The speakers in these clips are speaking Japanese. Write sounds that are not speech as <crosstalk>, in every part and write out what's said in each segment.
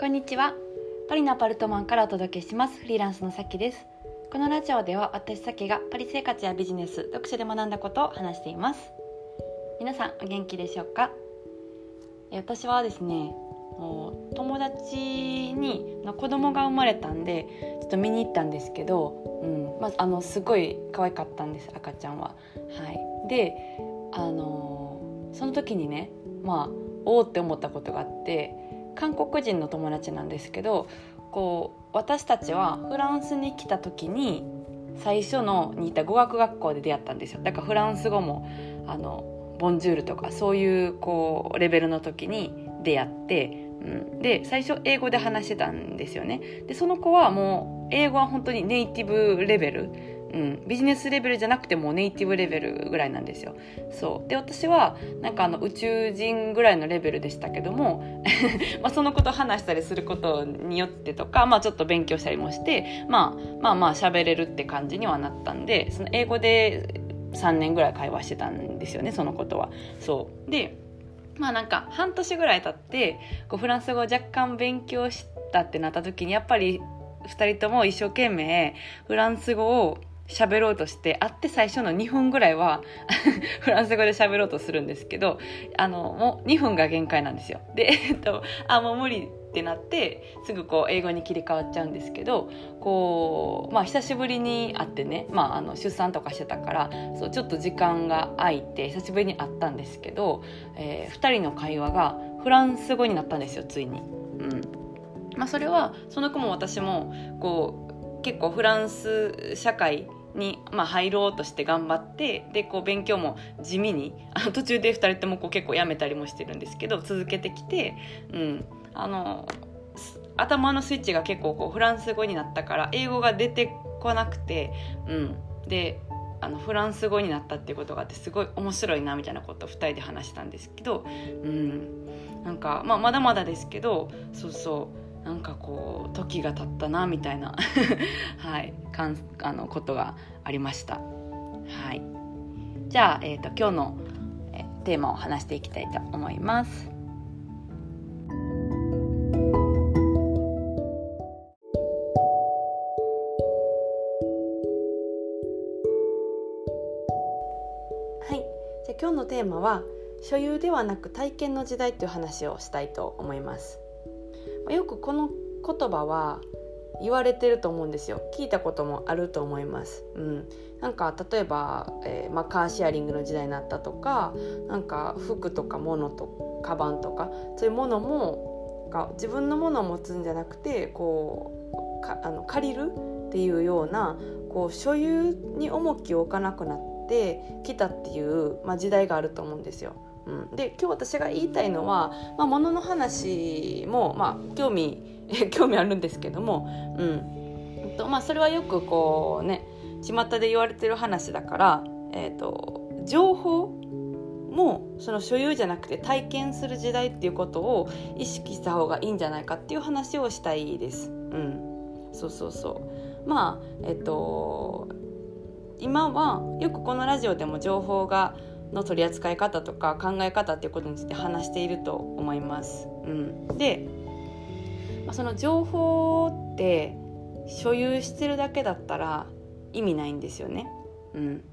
こんにちは。パリのアパルトマンからお届けします。フリーランスのさきです。このラジオでは私さきがパリ生活やビジネス読書で学んだことを話しています。皆さんお元気でしょうか？私はですね友達にの子供が生まれたんでちょっと見に行ったんですけど、うんまあ、あのすごい可愛かったんです赤ちゃんは。はい、であのその時にねまあおおって思ったことがあって韓国人の友達なんですけどこう私たちはフランスに来た時に最初のにいた語学学校で出会ったんですよ。だからフランス語もあのボンジュールとかそういうこうレベルの時に出会って、うん、で最初英語で話してたんですよね。でその子はもう英語は本当にネイティブレベルうん、ビジネスレベルじゃなくてもネイティブレベルぐらいなんですよ。そうで私はなんかあの宇宙人ぐらいのレベルでしたけども <laughs> まあそのこと話したりすることによってとか、まあ、ちょっと勉強したりもして、まあ、まあまあ喋れるって感じにはなったんでその英語で3年ぐらい会話してたんですよねそのことは。そうでまあなんか半年ぐらい経ってこうフランス語を若干勉強したってなった時にやっぱり2人とも一生懸命フランス語を喋ろうとして会って最初の2分ぐらいは <laughs> フランス語で喋ろうとするんですけどあのもう2分が限界なんですよ。で、えっと、あもう無理ってなってすぐこう英語に切り替わっちゃうんですけどこう、まあ、久しぶりに会ってね、まあ、あの出産とかしてたからそうちょっと時間が空いて久しぶりに会ったんですけど、えー、2人の会話がフランス語になったんですよついに。うんまあ、それはその子も私もこう結構フランス社会に、まあ、入ろうとして頑張ってでこう勉強も地味にあの途中で2人ともこう結構やめたりもしてるんですけど続けてきて、うん、あの頭のスイッチが結構こうフランス語になったから英語が出てこなくて、うん、であのフランス語になったっていうことがあってすごい面白いなみたいなことを2人で話したんですけど、うん、なんか、まあ、まだまだですけどそうそう。なんかこう時が経ったなみたいな <laughs> はいかんあのことがありました。はい。じゃあ、えーと、今日のえテーマを話していきたいと思います。はい。じゃ今日のテーマは所有ではなく体験の時代という話をしたいと思います。よくこの言葉は言われてると思うんですよ。聞いたこともあると思います、うん、なんか例えば、えー、まあ、カーシェアリングの時代になったとかなんか服とか物とカバンとかそういうものも自分のものを持つんじゃなくてこうかあの借りるっていうようなこう所有に重きを置かなくなってきたっていう、まあ、時代があると思うんですよ。うん、で今日私が言いたいのは、まあ、物の話も、まあ、興味 <laughs> 興味あるんですけども、うんとまあ、それはよくこうね巷で言われてる話だから、えーと、情報もその所有じゃなくて体験する時代っていうことを意識した方がいいんじゃないかっていう話をしたいです。うん、そうそうそうまあえっ、と今はよくこのラジオでも情報がの取り扱い方とか考え方っていうことについて話していると思います。うん、で、ま、その情報って所有してるだけだったら意味ないんですよね。うん、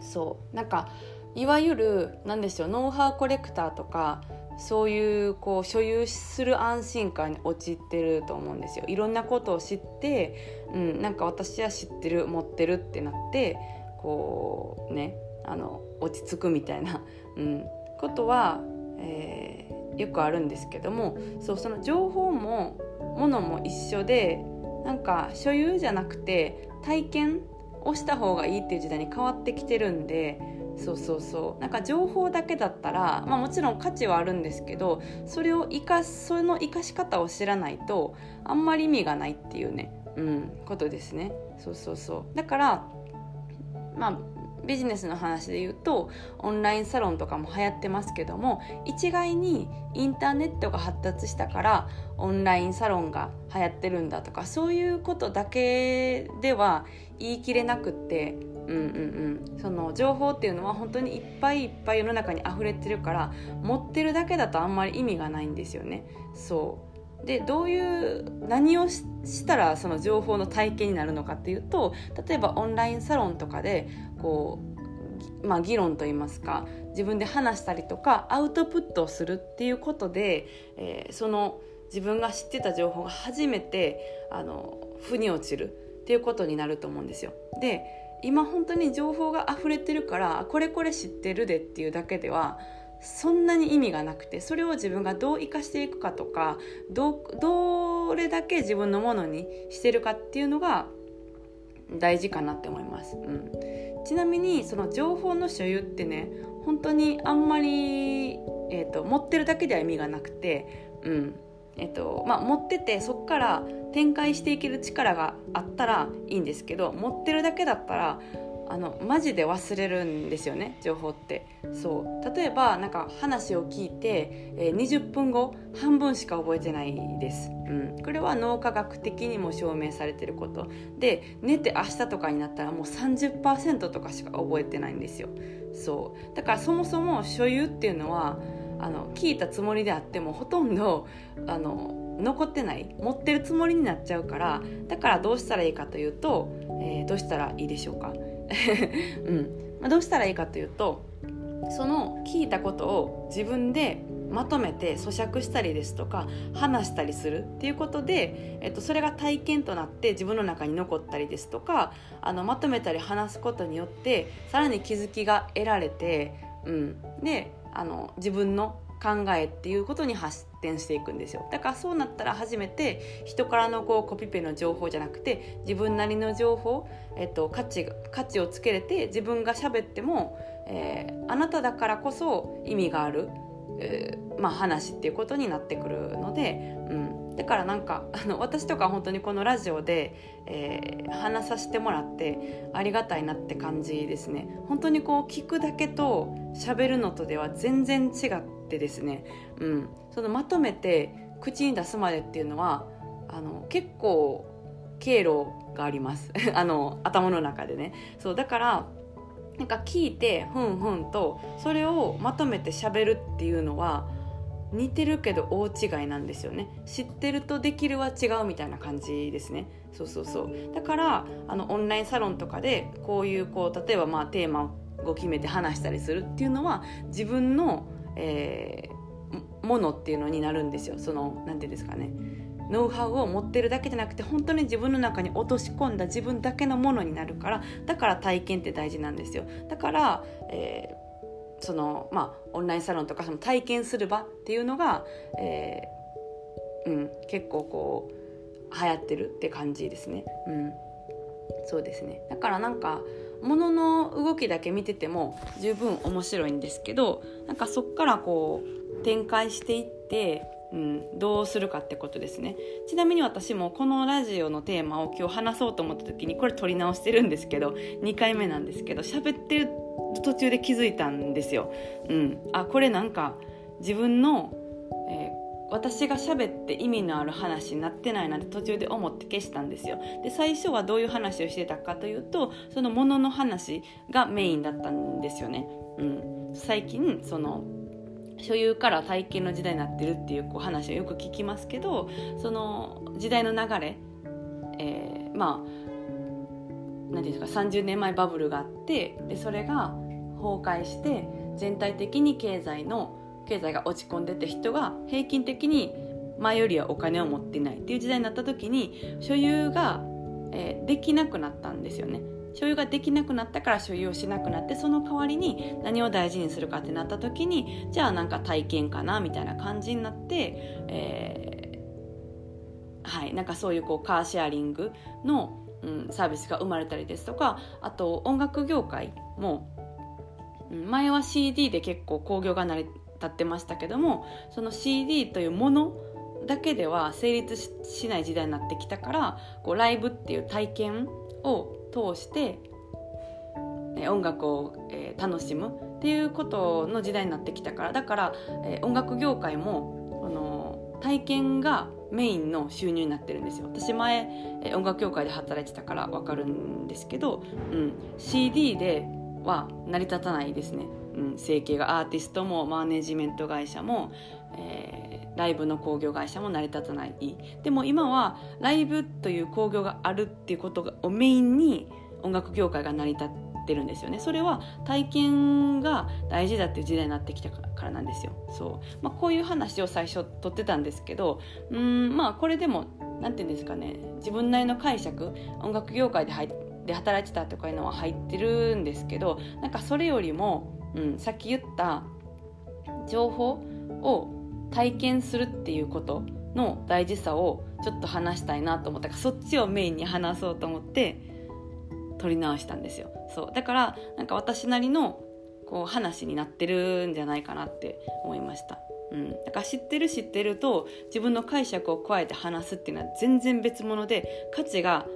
そうなんかいわゆる何でしょうノウハウコレクターとかそういうこう所有する安心感に陥ってると思うんですよ。いろんなことを知って、うん、なんか私は知ってる持ってるってなってこうねあの落ち着くみたいな、うん、ことは、えー、よくあるんですけどもそうその情報もものも一緒でなんか所有じゃなくて体験をした方がいいっていう時代に変わってきてるんでそうそうそう。なんか情報だけだったら、まあ、もちろん価値はあるんですけどそれを生かすその生かし方を知らないとあんまり意味がないっていうね、うん、ことですね。そうそうそう。だからまあビジネスの話で言うとオンラインサロンとかも流行ってますけども一概にインターネットが発達したからオンラインサロンが流行ってるんだとかそういうことだけでは言い切れなくってうんうんうん、その情報っていうのは本当にいっぱいいっぱい世の中に溢れてるから持ってるだけだとあんまり意味がないんですよね。そうでどういう何をしたらその情報の体験になるのかっていうと例えばオンラインサロンとかでこう、まあ、議論といいますか自分で話したりとかアウトプットをするっていうことで、えー、その自分が知ってた情報が初めてあの腑に落ちるっていうことになると思うんですよ。で今本当に情報が溢れてるからこれこれ知ってるでっていうだけではそんなに意味がなくてそれを自分がどう生かしていくかとかどどれだけ自分のものにしてるかっていうのが大事かなって思います、うん、ちなみにその情報の所有ってね本当にあんまり、えーと、持ってるだけでは意味がなくて、うん。えーとまあ、持っててそこから展開していける力があったらいいんですけど持ってるだけだったらあのマジで忘れるんですよね情報って。そう。例えばなんか話を聞いて、えー、20分後半分しか覚えてないです、うん、これは脳科学的にも証明されてること。で寝て明日とかになったらもう30%とかしか覚えてないんですよ。そう。だからそもそも所有っていうのはあの聞いたつもりであってもほとんどあの残ってない持ってるつもりになっちゃうからだからどうしたらいいかというと、えー、どうしたらいいでしょうか。<laughs> うん。まあ、どうしたらいいかというとその聞いたことを自分でまとめて咀嚼したりですとか話したりするっていうことで、えっと、それが体験となって自分の中に残ったりですとかあのまとめたり話すことによってさらに気づきが得られて、うん、であの自分の考えっていうことに発展していくんですよ。だからそうなったら初めて人からのこうコピペの情報じゃなくて自分なりの情報、えっと、価値価値をつけれて自分が喋っても、えー、あなただからこそ意味がある、えー、まあ、話っていうことになってくるので、うん、だからなんかあの私とか本当にこのラジオで、えー、話させてもらってありがたいなって感じですね。本当にこう聞くだけと喋るのとでは全然違ってですね、うん、そのまとめて口に出すまでっていうのはあの結構経路があります。<laughs> あの頭の中でね。そうだからなんか聞いてふんふんとそれをまとめてしゃべるっていうのは似てるけど大違いなんですよね。知ってるとできるは違うみたいな感じですね。そうそうそう。だからあのオンラインサロンとかでこういうこう例えばまあテーマを決めて話したりするっていうのは自分のえー、ものっていうのになるんですよ。その何て言うんですかね。ノウハウを持ってるだけじゃなくて本当に自分の中に落とし込んだ自分だけのものになるからだから体験って大事なんですよ。だから、えー、そのまあオンラインサロンとかその体験する場っていうのが、えー、うん、結構こう流行ってるって感じですね。うん、そうですね。だからなんかものの動きだけ見てても十分面白いんですけどなんかそっからこう展開していって、うん、どうするかってことですね。ちなみに私もこのラジオのテーマを今日話そうと思った時にこれ撮り直してるんですけど2回目なんですけど喋ってる途中で気づいたんですよ。うん、あこれなんか自分の、えー私が喋って意味のある話になってないなんて途中で思って消したんですよ。で最初はどういう話をしてたかというとそのものの話がメインだったんですよね、うん、最近その所有から体験の時代になってるっていうこう話をよく聞きますけどその時代の流れ、えー、まあ何て言うんですか30年前バブルがあってでそれが崩壊して全体的に経済の経済が落ち込んでて人が平均的に前よりはお金を持っていないっていう時代になった時に所有が、えー、できなくなったんですよね。所有ができなくなったから所有をしなくなってその代わりに何を大事にするかってなった時にじゃあなんか体験かなみたいな感じになって、えー、はいなんかそういうこうカーシェアリングの、うん、サービスが生まれたりですとかあと音楽業界も前は CD で結構興行が成り立ってましたけどもその CD というものだけでは成立しない時代になってきたからこうライブっていう体験を通して、音楽を、えー、楽しむっていうことの時代になってきたからだから、えー、音楽業界もこの体験がメインの収入になってるんですよ。私前、えー、音楽業界で働いてたから分かるんですけど、うん、CD では成り立たないですね。うん、生計がアーティストもマネジメント会社も、えライブの興行会社も成り立たない。でも今はライブという興行があるっていうことをメインに音楽業界が成り立ってるんですよね。それは体験が大事だっていう時代になってきたからなんですよ。そう、まあ、こういう話を最初取ってたんですけどうんまあこれでも何て言うんですかね。自分なりの解釈音楽業界で入っで働いてたとかいうのは入ってるんですけどなんかそれよりも、うん、さっき言った情報を体験するっていうことの大事さをちょっと話したいなと思ったからそっちをメインに話そうと思って撮り直したんですよ。そう。だからなんか私なりのこう話になってるんじゃないかなって思いました。うん、だから知ってる知ってると自分の解釈を加えて話すっていうのは全然別物で価値が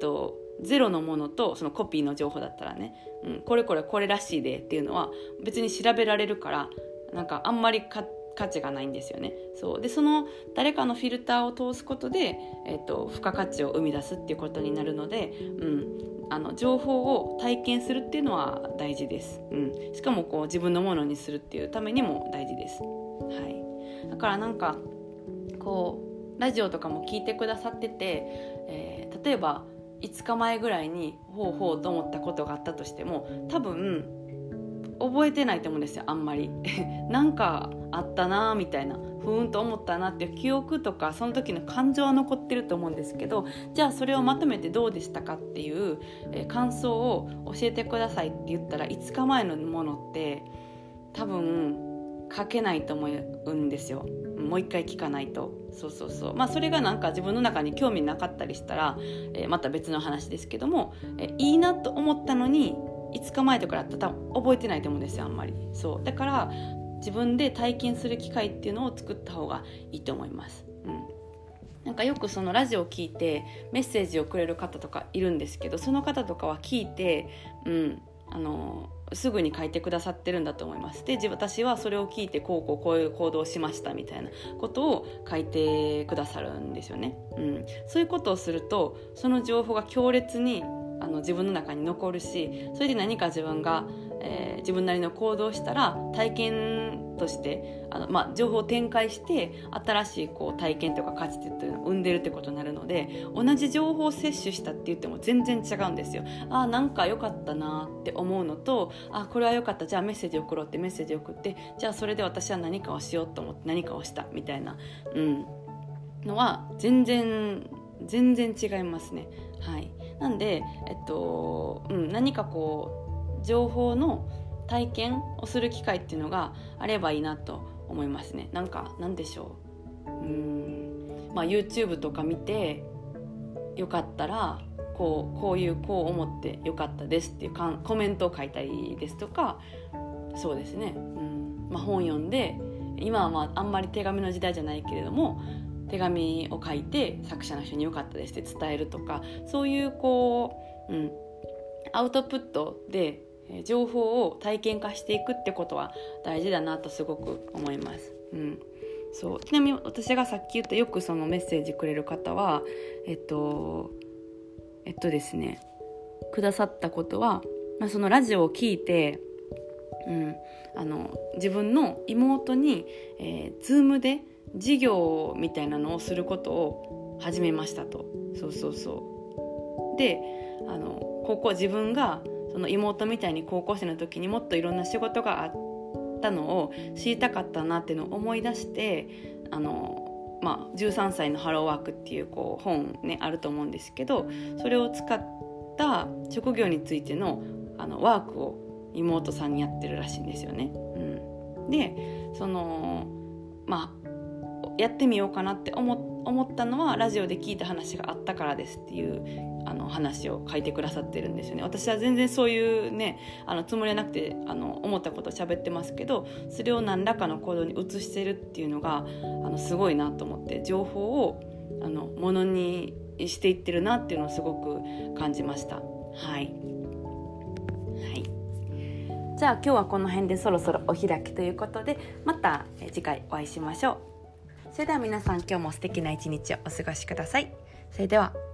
とゼロのものとそのコピーの情報だったらね、うん、これこれこれらしいでっていうのは別に調べられるからなんかあんまり価値がないんですよね。そう。でその誰かのフィルターを通すことで、えーと、付加価値を生み出すっていうことになるので、うん、あの情報を体験するっていうのは大事です、うん、しかもこう自分のものにするっていうためにも大事です、はい、だからなんかこうラジオとかも聞いてくださってて、えー、例えば5日前ぐらいにほうほうと思ったことがあったとしても多分覚えてないと思うんですよあんまり。<laughs> なんかあったなみたいなふーんと思ったなっていう記憶とかその時の感情は残ってると思うんですけどじゃあそれをまとめてどうでしたかっていう、え、感想を教えてくださいって言ったら5日前のものって多分書けないと思うんですよ。もう一回聞かないと。そうそうそう。まあそれがなんか自分の中に興味なかったりしたら、えー、また別の話ですけども、えー、いいなと思ったのに5日前とかだったら多分覚えてないと思うんですよあんまり。そう。だから自分で体験する機会っていうのを作った方がいいと思います。うん。なんかよくそのラジオを聞いてメッセージをくれる方とかいるんですけどその方とかは聞いて、うん、あのすぐに書いてくださってるんだと思います。で私はそれを聞いてこうこうこういう行動をしましたみたいなことを書いてくださるんですよね、うん、そういうことをするとその情報が強烈にあの自分の中に残るしそれで何か自分が、えー、自分なりの行動をしたら体験としてあの、まあ、情報を展開して新しいこう体験とか価値っていうのを生んでるってことになるので同じ情報を摂取したって言っても全然違うんですよ。あなんか良かったなって思うのとあこれは良かったじゃあメッセージ送ろうってメッセージ送ってじゃあそれで私は何かをしようと思って何かをしたみたいな、うん、のは全然全然違いますね。はい、なんで、えっとうん、何かこう情報の体験をする機会っていうのがあればいいなと思いますね。なんかなんでしょう？うん、まあ、YouTube とか見てよかったらこうこういうこう思ってよかったですっていうかコメントを書いたりですとかそうですね、うん。まあ、本読んで今はまああんまり手紙の時代じゃないけれども手紙を書いて作者の人に「よかったです」って伝えるとかそういうこう、うん、アウトプットで情報を体験化していくってことは大事だなとすごく思います。うん、そう。ちなみに私がさっき言ったよくそのメッセージくれる方はえっとえっとですねくださったことは、まあ、そのラジオを聞いて、うん、あの自分の妹に、えー、Zoom で事業みたいなのをすることを始めましたと。そうそうそう。であの高校自分がその妹みたいに高校生の時にもっといろんな仕事があったのを知りたかったなっていうのを思い出してあの、まあ、13歳のハローワークっていうこう本ねあると思うんですけどそれを使った職業についてのあのワークを妹さんにやってるらしいんですよね。うん、でそのまあやってみようかなって思ったのはラジオで聞いた話があったからですっていうあの話を書いてくださってるんですよね。私は全然そういうねあのつもりはなくてあの思ったことを喋ってますけどそれを何らかの行動に移してるっていうのがあのすごいなと思って情報をあのものにしていってるなっていうのをすごく感じました。はい、はい、じゃあ今日はこの辺でそろそろお開きということでまた次回お会いしましょう。それでは皆さん今日も素敵な一日をお過ごしください。それでは。